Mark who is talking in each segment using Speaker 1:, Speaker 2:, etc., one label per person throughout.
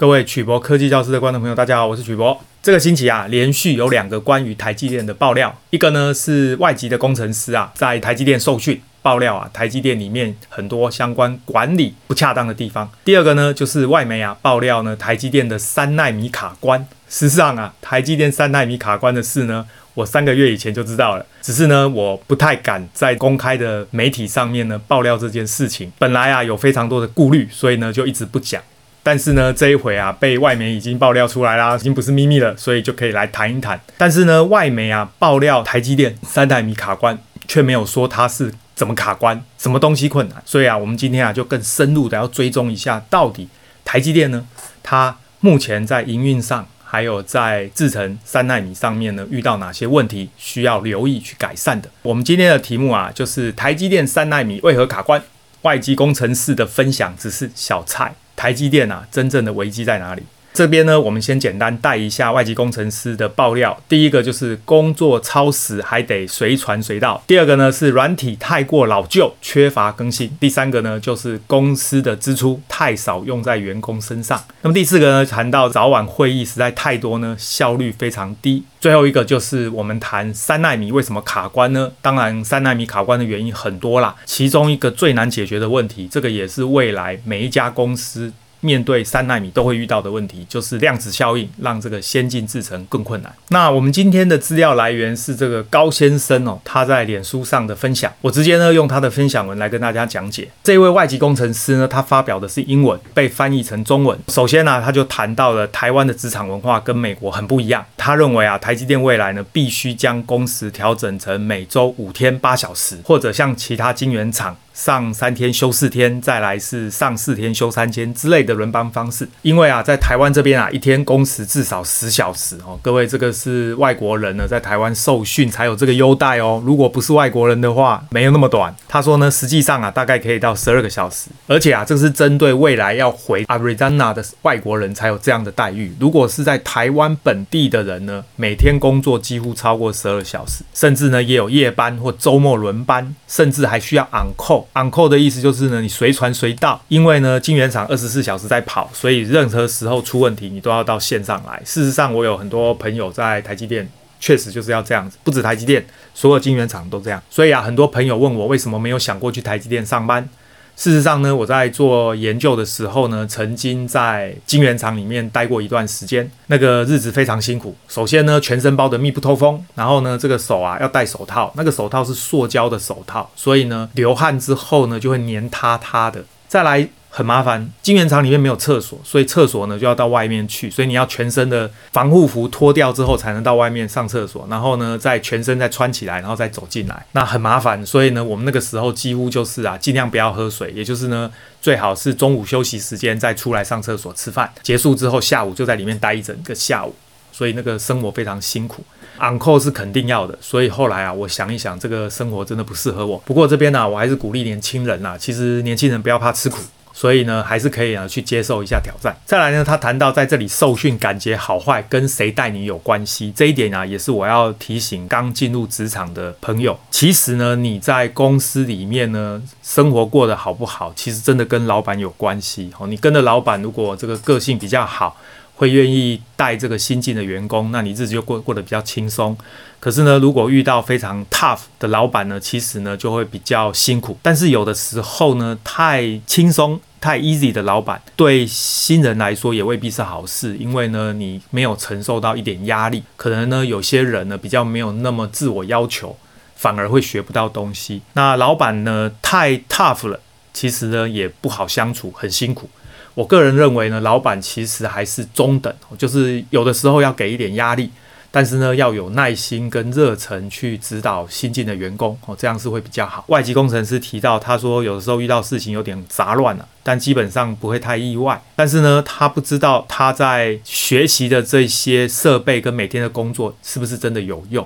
Speaker 1: 各位曲博科技教室的观众朋友，大家好，我是曲博。这个星期啊，连续有两个关于台积电的爆料，一个呢是外籍的工程师啊，在台积电受训爆料啊，台积电里面很多相关管理不恰当的地方。第二个呢，就是外媒啊爆料呢，台积电的三纳米卡关。事实上啊，台积电三纳米卡关的事呢，我三个月以前就知道了，只是呢，我不太敢在公开的媒体上面呢爆料这件事情。本来啊，有非常多的顾虑，所以呢，就一直不讲。但是呢，这一回啊，被外媒已经爆料出来啦，已经不是秘密了，所以就可以来谈一谈。但是呢，外媒啊爆料台积电三奈米卡关，却没有说它是怎么卡关，什么东西困难。所以啊，我们今天啊就更深入的要追踪一下，到底台积电呢，它目前在营运上，还有在制成三纳米上面呢，遇到哪些问题需要留意去改善的。我们今天的题目啊，就是台积电三纳米为何卡关？外籍工程师的分享只是小菜。台积电啊，真正的危机在哪里？这边呢，我们先简单带一下外籍工程师的爆料。第一个就是工作超时还得随传随到；第二个呢是软体太过老旧，缺乏更新；第三个呢就是公司的支出太少用在员工身上。那么第四个呢，谈到早晚会议实在太多呢，效率非常低。最后一个就是我们谈三纳米为什么卡关呢？当然，三纳米卡关的原因很多啦，其中一个最难解决的问题，这个也是未来每一家公司面对三纳米都会遇到的问题，就是量子效应让这个先进制程更困难。那我们今天的资料来源是这个高先生哦，他在脸书上的分享，我直接呢用他的分享文来跟大家讲解。这位外籍工程师呢，他发表的是英文，被翻译成中文。首先呢，他就谈到了台湾的职场文化跟美国很不一样。他认为啊，台积电未来呢，必须将工时调整成每周五天八小时，或者像其他晶圆厂上三天休四天，再来是上四天休三天之类的轮班方式。因为啊，在台湾这边啊，一天工时至少十小时哦。各位，这个是外国人呢，在台湾受训才有这个优待哦。如果不是外国人的话，没有那么短。他说呢，实际上啊，大概可以到十二个小时。而且啊，这是针对未来要回 Arizona 的外国人才有这样的待遇。如果是在台湾本地的人，呢，每天工作几乎超过十二小时，甚至呢也有夜班或周末轮班，甚至还需要 on call。Uncall 的意思就是呢，你随传随到，因为呢晶圆厂二十四小时在跑，所以任何时候出问题，你都要到线上来。事实上，我有很多朋友在台积电，确实就是要这样子，不止台积电，所有晶圆厂都这样。所以啊，很多朋友问我为什么没有想过去台积电上班。事实上呢，我在做研究的时候呢，曾经在晶圆厂里面待过一段时间，那个日子非常辛苦。首先呢，全身包得密不透风，然后呢，这个手啊要戴手套，那个手套是塑胶的手套，所以呢，流汗之后呢就会黏塌塌的。再来。很麻烦，晶圆厂里面没有厕所，所以厕所呢就要到外面去，所以你要全身的防护服脱掉之后才能到外面上厕所，然后呢再全身再穿起来，然后再走进来，那很麻烦。所以呢，我们那个时候几乎就是啊，尽量不要喝水，也就是呢，最好是中午休息时间再出来上厕所吃饭，结束之后下午就在里面待一整个下午，所以那个生活非常辛苦。Uncle 是肯定要的，所以后来啊，我想一想，这个生活真的不适合我。不过这边呢、我还是鼓励年轻人啊，其实年轻人不要怕吃苦。所以呢，还是可以啊去接受一下挑战。再来呢，他谈到在这里受训感觉好坏跟谁带你有关系，这一点啊，也是我要提醒刚进入职场的朋友。其实呢，你在公司里面呢，生活过得好不好，其实真的跟老板有关系。哦，你跟着老板，如果这个个性比较好，会愿意带这个新进的员工，那你日子就过过得比较轻松。可是呢，如果遇到非常 tough 的老板呢，其实呢就会比较辛苦。但是有的时候呢，太轻松。太 easy 的老板对新人来说也未必是好事，因为呢，你没有承受到一点压力，可能呢，有些人呢比较没有那么自我要求，反而会学不到东西。那老板呢太 tough 了，其实呢也不好相处，很辛苦。我个人认为呢，老板其实还是中等，就是有的时候要给一点压力。但是呢，要有耐心跟热忱去指导新进的员工哦，这样是会比较好。外籍工程师提到，他说有的时候遇到事情有点杂乱了，但基本上不会太意外。但是呢，他不知道他在学习的这些设备跟每天的工作是不是真的有用。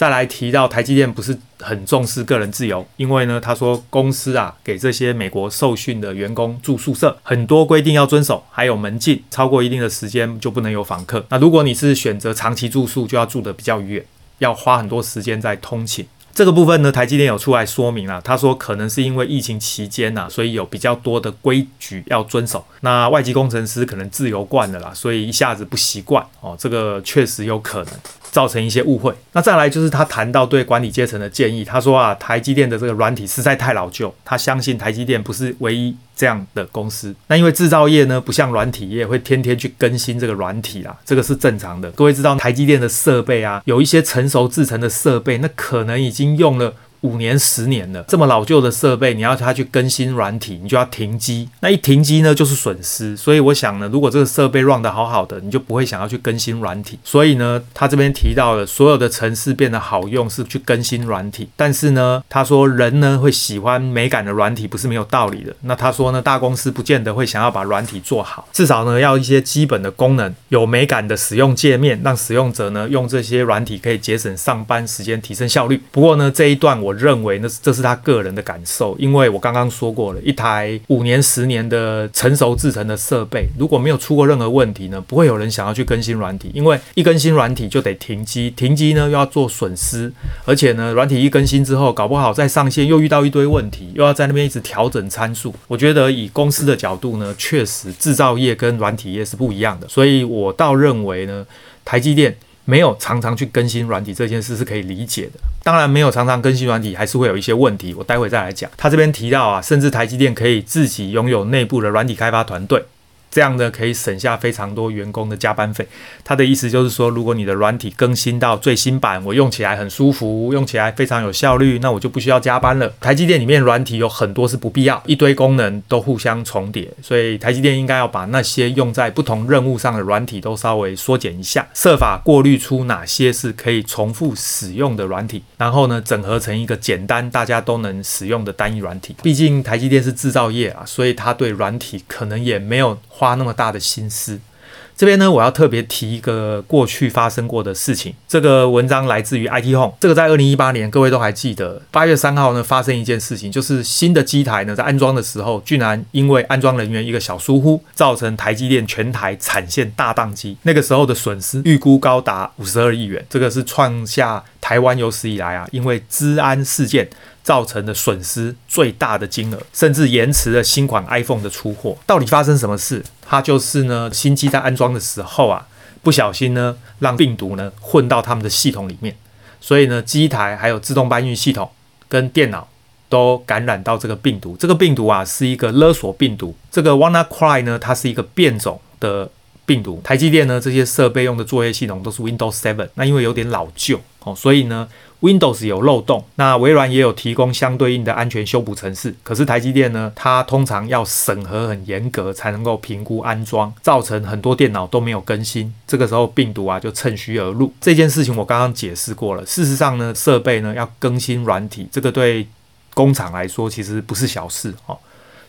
Speaker 1: 再来提到台积电不是很重视个人自由，因为呢，他说公司啊给这些美国受训的员工住宿舍，很多规定要遵守，还有门禁，超过一定的时间就不能有访客。那如果你是选择长期住宿，就要住得比较远，要花很多时间在通勤。这个部分呢，台积电有出来说明了，他说可能是因为疫情期间呐，所以有比较多的规矩要遵守。那外籍工程师可能自由惯了啦，所以一下子不习惯哦，这个确实有可能。造成一些误会。那再来就是他谈到对管理阶层的建议，他说啊，台积电的这个软体实在太老旧，他相信台积电不是唯一这样的公司。那因为制造业呢，不像软体业会天天去更新这个软体啦，这个是正常的。各位知道台积电的设备啊，有一些成熟制成的设备，那可能已经用了。五年、十年了，这么老旧的设备，你要它去更新软体，你就要停机。那一停机呢，就是损失。所以我想呢，如果这个设备 run 得好好的，你就不会想要去更新软体。所以呢，他这边提到了所有的程式变得好用是去更新软体。但是呢，他说人呢会喜欢美感的软体，不是没有道理的。那他说呢，大公司不见得会想要把软体做好，至少呢要一些基本的功能，有美感的使用界面，让使用者呢用这些软体可以节省上班时间，提升效率。不过呢，这一段我。我认为那是这是他个人的感受，因为我刚刚说过了，一台五年、十年的成熟制成的设备，如果没有出过任何问题呢，不会有人想要去更新软体，因为一更新软体就得停机，停机呢又要做损失，而且呢，软体一更新之后，搞不好再上线又遇到一堆问题，又要在那边一直调整参数。我觉得以公司的角度呢，确实制造业跟软体业是不一样的，所以我倒认为呢，台积电。没有常常去更新软体这件事是可以理解的。当然，没有常常更新软体，还是会有一些问题。我待会再来讲。他这边提到啊，甚至台积电可以自己拥有内部的软体开发团队。这样呢，可以省下非常多员工的加班费。他的意思就是说，如果你的软体更新到最新版，我用起来很舒服，用起来非常有效率，那我就不需要加班了。台积电里面软体有很多是不必要，一堆功能都互相重叠，所以台积电应该要把那些用在不同任务上的软体都稍微缩减一下，设法过滤出哪些是可以重复使用的软体，然后呢，整合成一个简单大家都能使用的单一软体。毕竟台积电是制造业啊，所以它对软体可能也没有。花那么大的心思，这边呢，我要特别提一个过去发生过的事情。这个文章来自于 IT Home，这个在二零一八年，各位都还记得，八月三号呢发生一件事情，就是新的机台呢在安装的时候，居然因为安装人员一个小疏忽，造成台积电全台产线大宕机。那个时候的损失预估高达五十二亿元，这个是创下台湾有史以来啊，因为治安事件。造成的损失最大的金额，甚至延迟了新款 iPhone 的出货。到底发生什么事？它就是呢，新机在安装的时候啊，不小心呢，让病毒呢混到他们的系统里面，所以呢，机台还有自动搬运系统跟电脑都感染到这个病毒。这个病毒啊，是一个勒索病毒。这个 WannaCry 呢，它是一个变种的病毒。台积电呢，这些设备用的作业系统都是 Windows 7，那因为有点老旧哦，所以呢。Windows 有漏洞，那微软也有提供相对应的安全修补程式。可是台积电呢，它通常要审核很严格才能够评估安装，造成很多电脑都没有更新。这个时候病毒啊就趁虚而入。这件事情我刚刚解释过了。事实上呢，设备呢要更新软体，这个对工厂来说其实不是小事哦，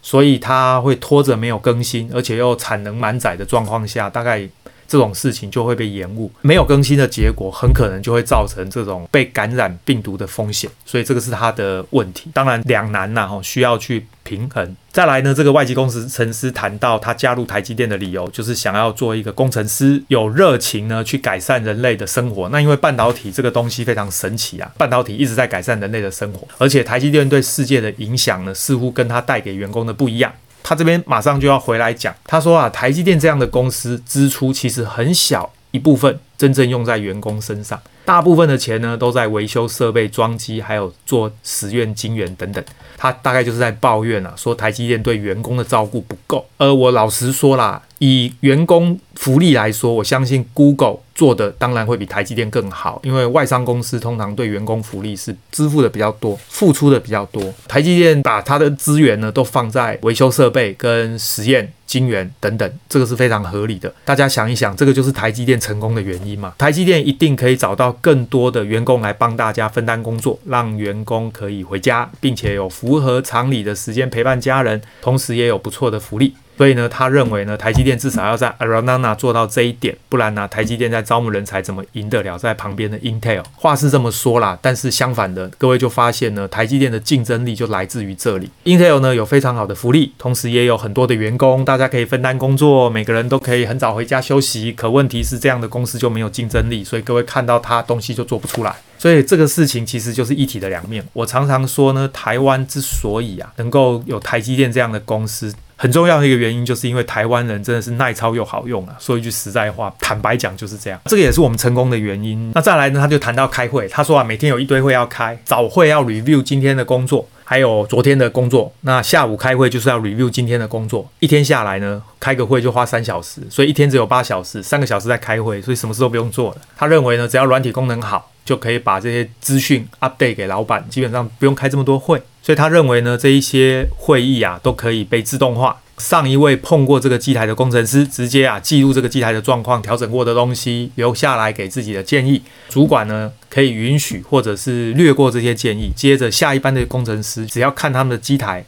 Speaker 1: 所以它会拖着没有更新，而且又产能满载的状况下，大概。这种事情就会被延误，没有更新的结果，很可能就会造成这种被感染病毒的风险，所以这个是他的问题。当然两难呐，哈，需要去平衡。再来呢，这个外籍工程师谈到他加入台积电的理由，就是想要做一个工程师，有热情呢去改善人类的生活。那因为半导体这个东西非常神奇啊，半导体一直在改善人类的生活，而且台积电对世界的影响呢，似乎跟他带给员工的不一样。他这边马上就要回来讲，他说啊，台积电这样的公司支出其实很小一部分真正用在员工身上，大部分的钱呢都在维修设备、装机，还有做实验晶圆等等。他大概就是在抱怨啊，说台积电对员工的照顾不够。而我老实说啦，以员工福利来说，我相信 Google 做的当然会比台积电更好，因为外商公司通常对员工福利是支付的比较多，付出的比较多。台积电把它的资源呢都放在维修设备跟实验晶圆等等，这个是非常合理的。大家想一想，这个就是台积电成功的原因嘛？台积电一定可以找到更多的员工来帮大家分担工作，让员工可以回家，并且有符合常理的时间陪伴家人，同时也有不错的福利。所以呢，他认为呢，台积电至少要在 Arizona 做到这一点，不然呢，台积电在招募人才怎么赢得了在旁边的 Intel？话是这么说啦，但是相反的，各位就发现呢，台积电的竞争力就来自于这里。Intel 呢有非常好的福利，同时也有很多的员工，大家可以分担工作，每个人都可以很早回家休息。可问题是，这样的公司就没有竞争力，所以各位看到它东西就做不出来。所以这个事情其实就是一体的两面。我常常说呢，台湾之所以啊能够有台积电这样的公司，很重要的一个原因就是因为台湾人真的是耐操又好用啊。说一句实在话，坦白讲就是这样。这个也是我们成功的原因。那再来呢，他就谈到开会，他说啊，每天有一堆会要开，早会要 review 今天的工作。还有昨天的工作，那下午开会就是要 review 今天的工作。一天下来呢，开个会就花三小时，所以一天只有八小时，三个小时在开会，所以什么事都不用做了。他认为呢，只要软体功能好，就可以把这些资讯 update 给老板，基本上不用开这么多会。所以他认为呢，这一些会议啊都可以被自动化。上一位碰过这个机台的工程师，直接啊记录这个机台的状况、调整过的东西，留下来给自己的建议。主管呢可以允许或者是略过这些建议，接着下一班的工程师只要看他们的机台，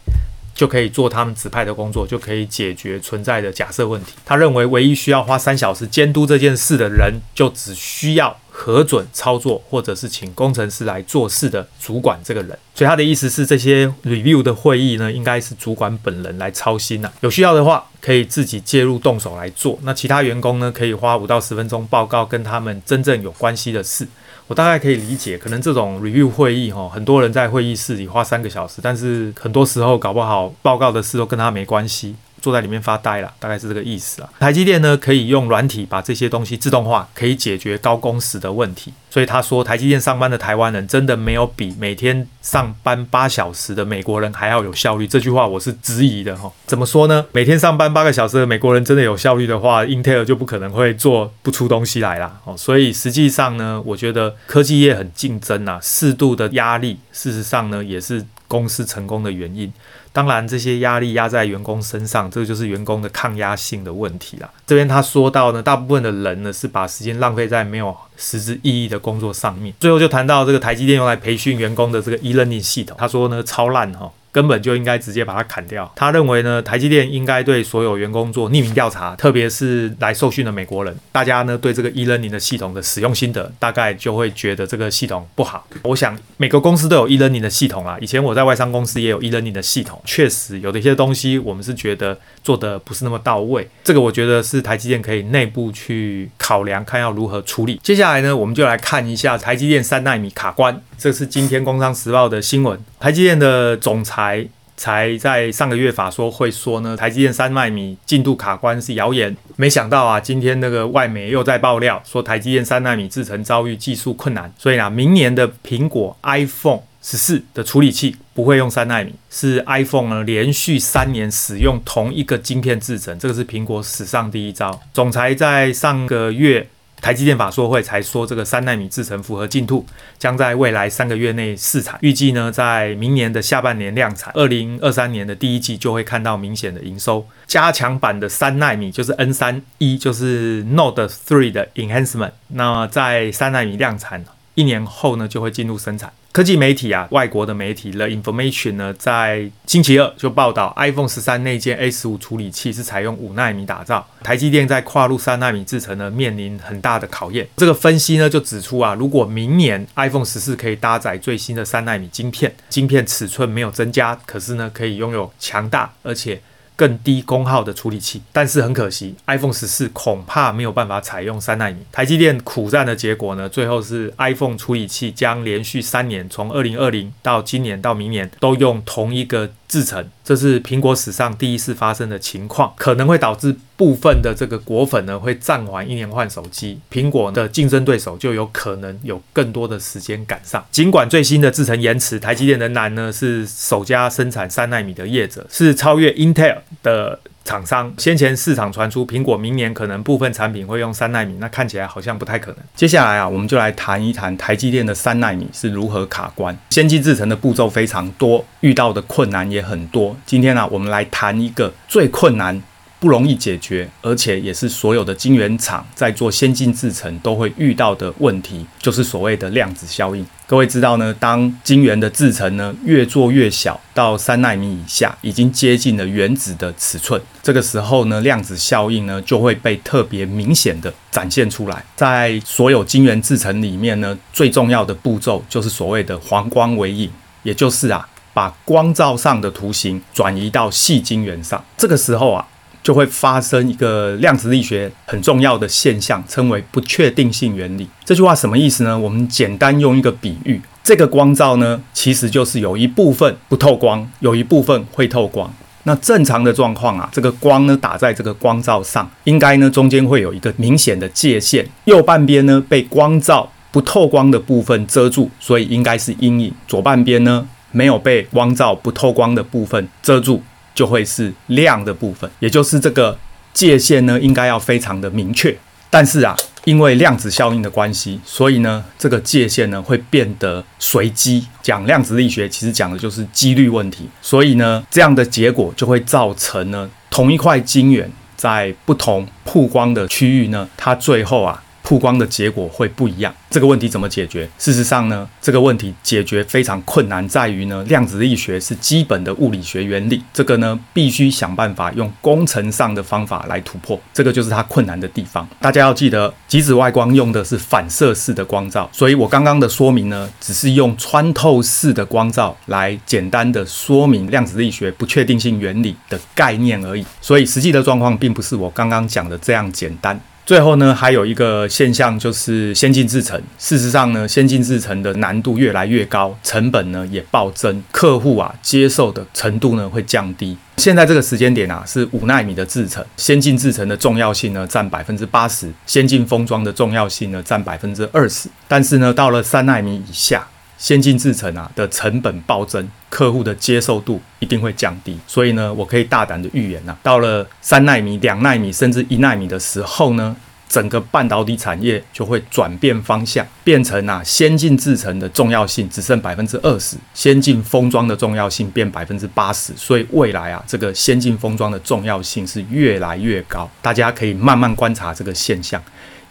Speaker 1: 就可以做他们指派的工作，就可以解决存在的假设问题。他认为唯一需要花三小时监督这件事的人，就只需要。核准操作，或者是请工程师来做事的主管这个人，所以他的意思是，这些 review 的会议呢，应该是主管本人来操心呐、有需要的话，可以自己介入动手来做。那其他员工呢，可以花五到十分钟报告跟他们真正有关系的事。我大概可以理解，可能这种 review 会议哈，很多人在会议室里花三个小时，但是很多时候搞不好报告的事都跟他没关系。坐在里面发呆了，大概是这个意思啊。台积电呢，可以用软体把这些东西自动化，可以解决高工时的问题。所以他说，台积电上班的台湾人真的没有比每天上班八小时的美国人还要有效率。这句话我是质疑的哈。怎么说呢？每天上班八个小时的美国人真的有效率的话，Intel 就不可能会做不出东西来啦。哦，所以实际上呢，我觉得科技业很竞争啊，适度的压力，事实上呢，也是公司成功的原因。当然，这些压力压在员工身上，这个就是员工的抗压性的问题啦。这边他说到呢，大部分的人呢是把时间浪费在没有实质意义的工作上面。最后就谈到这个台积电用来培训员工的这个 e-learning 系统，他说呢超烂哈。根本就应该直接把它砍掉。他认为呢，台积电应该对所有员工做匿名调查，特别是来受训的美国人。大家呢对这个 e-learning 的系统的使用心得，大概就会觉得这个系统不好。我想每个公司都有 e-learning 的系统啊。以前我在外商公司也有 e-learning 的系统，确实有的一些东西我们是觉得做的不是那么到位。这个我觉得是台积电可以内部去考量，看要如何处理。接下来呢，我们就来看一下台积电三纳米卡关。这是今天《工商时报》的新闻。台积电的总裁才才在上个月法说会说呢，台积电三奈米进度卡关是谣言。没想到啊，今天那个外媒又在爆料说，台积电三奈米制程遭遇技术困难，所以呢，明年的苹果 iPhone 十四的处理器不会用三奈米，是 iPhone 呢连续三年使用同一个晶片制程，这个是苹果史上第一招。总裁在上个月。台积电法说会才说，这个三纳米制程符合进度，将在未来三个月内试产，预计呢在明年的下半年量产，二零二三年的第一季就会看到明显的营收。加强版的三纳米就是 N 三一，就是 Node Three 的 Enhancement，那在三纳米量产一年后呢就会进入生产。科技媒体啊，外国的媒体 The Information 呢，在星期二就报道，iPhone 十三内建 A 十五处理器是采用五奈米打造，台积电在跨入三奈米制程呢，面临很大的考验。这个分析呢，就指出啊，如果明年 iPhone 十四可以搭载最新的三奈米晶片，晶片尺寸没有增加，可是呢，可以拥有强大而且。更低功耗的处理器，但是很可惜，iPhone 十四恐怕没有办法采用三纳米。台积电苦战的结果呢，最后是 iPhone 处理器将连续三年，从二零二零到今年到明年，都用同一个制成。这是苹果史上第一次发生的情况，可能会导致部分的这个果粉呢会暂缓一年换手机，苹果的竞争对手就有可能有更多的时间赶上。尽管最新的制程延迟，台积电仍然呢是首家生产三纳米的业者，是超越 Intel 的厂商。先前市场传出苹果明年可能部分产品会用三纳米，那看起来好像不太可能。接下来啊，我们就来谈一谈台积电的三纳米是如何卡关。先进制程的步骤非常多，遇到的困难也很多。今天、啊，我们来谈一个最困难。不容易解决，而且也是所有的晶圆厂在做先进制程都会遇到的问题，就是所谓的量子效应。各位知道呢，当晶圆的制程呢越做越小，到三纳米以下，已经接近了原子的尺寸，这个时候呢，量子效应呢就会被特别明显的展现出来。在所有晶圆制程里面呢，最重要的步骤就是所谓的黄光微影，也就是啊，把光照上的图形转移到细晶圆上。这个时候啊。就会发生一个量子力学很重要的现象，称为不确定性原理。这句话什么意思呢？我们简单用一个比喻，这个光罩呢，其实就是有一部分不透光，有一部分会透光。那正常的状况啊，这个光呢打在这个光罩上，应该呢中间会有一个明显的界限，右半边呢被光罩不透光的部分遮住，所以应该是阴影；左半边呢没有被光罩不透光的部分遮住。就会是亮的部分，也就是这个界限呢，应该要非常的明确。但是啊，因为量子效应的关系，所以呢，这个界限呢会变得随机。讲量子力学，其实讲的就是几率问题。所以呢，这样的结果就会造成呢，同一块晶圆在不同曝光的区域呢，它最后啊。曝光的结果会不一样，这个问题怎么解决？事实上呢，这个问题解决非常困难，在于呢，量子力学是基本的物理学原理，这个呢必须想办法用工程上的方法来突破，这个就是它困难的地方。大家要记得，极紫外光用的是反射式的光照，所以我刚刚的说明呢，只是用穿透式的光照来简单的说明量子力学不确定性原理的概念而已，所以实际的状况并不是我刚刚讲的这样简单。最后呢，还有一个现象就是先进制程。事实上呢，先进制程的难度越来越高，成本呢也暴增，客户啊接受的程度呢会降低。现在这个时间点啊，是五纳米的制程，先进制程的重要性呢占百分之八十，先进封装的重要性呢占百分之二十。但是呢，到了三纳米以下。先进制程啊的成本暴增，客户的接受度一定会降低，所以呢，我可以大胆的预言呐、啊，到了三纳米、两纳米甚至一纳米的时候呢，整个半导体产业就会转变方向，变成啊先进制程的重要性只剩百分之二十，先进封装的重要性变百分之八十，所以未来啊这个先进封装的重要性是越来越高，大家可以慢慢观察这个现象。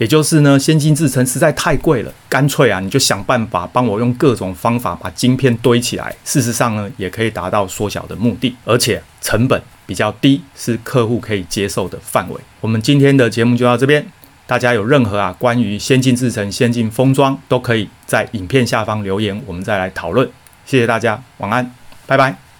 Speaker 1: 也就是呢，先进制程实在太贵了，干脆啊，你就想办法帮我用各种方法把晶片堆起来。事实上呢，也可以达到缩小的目的，而且成本比较低，是客户可以接受的范围。我们今天的节目就到这边，大家有任何啊关于先进制程、先进封装，都可以在影片下方留言，我们再来讨论。谢谢大家，晚安，拜拜。